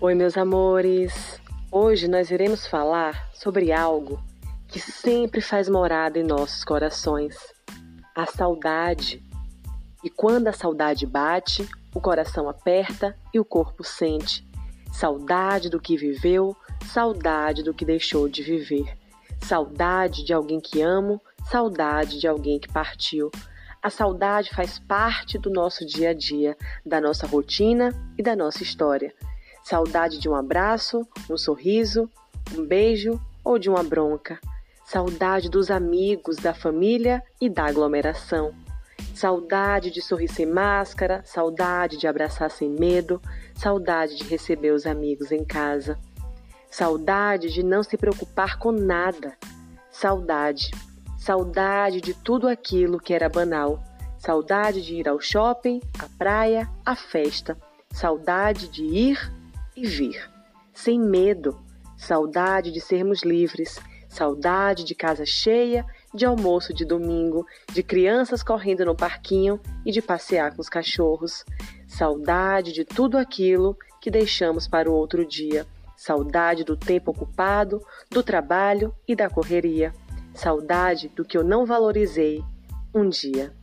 Oi, meus amores! Hoje nós iremos falar sobre algo que sempre faz morada em nossos corações: a saudade. E quando a saudade bate, o coração aperta e o corpo sente. Saudade do que viveu, saudade do que deixou de viver. Saudade de alguém que amo, saudade de alguém que partiu. A saudade faz parte do nosso dia a dia, da nossa rotina e da nossa história. Saudade de um abraço, um sorriso, um beijo ou de uma bronca. Saudade dos amigos, da família e da aglomeração. Saudade de sorrir sem máscara, saudade de abraçar sem medo, saudade de receber os amigos em casa. Saudade de não se preocupar com nada. Saudade. Saudade de tudo aquilo que era banal. Saudade de ir ao shopping, à praia, à festa. Saudade de ir e vir, sem medo, saudade de sermos livres, saudade de casa cheia, de almoço de domingo, de crianças correndo no parquinho e de passear com os cachorros, saudade de tudo aquilo que deixamos para o outro dia, saudade do tempo ocupado, do trabalho e da correria, saudade do que eu não valorizei um dia.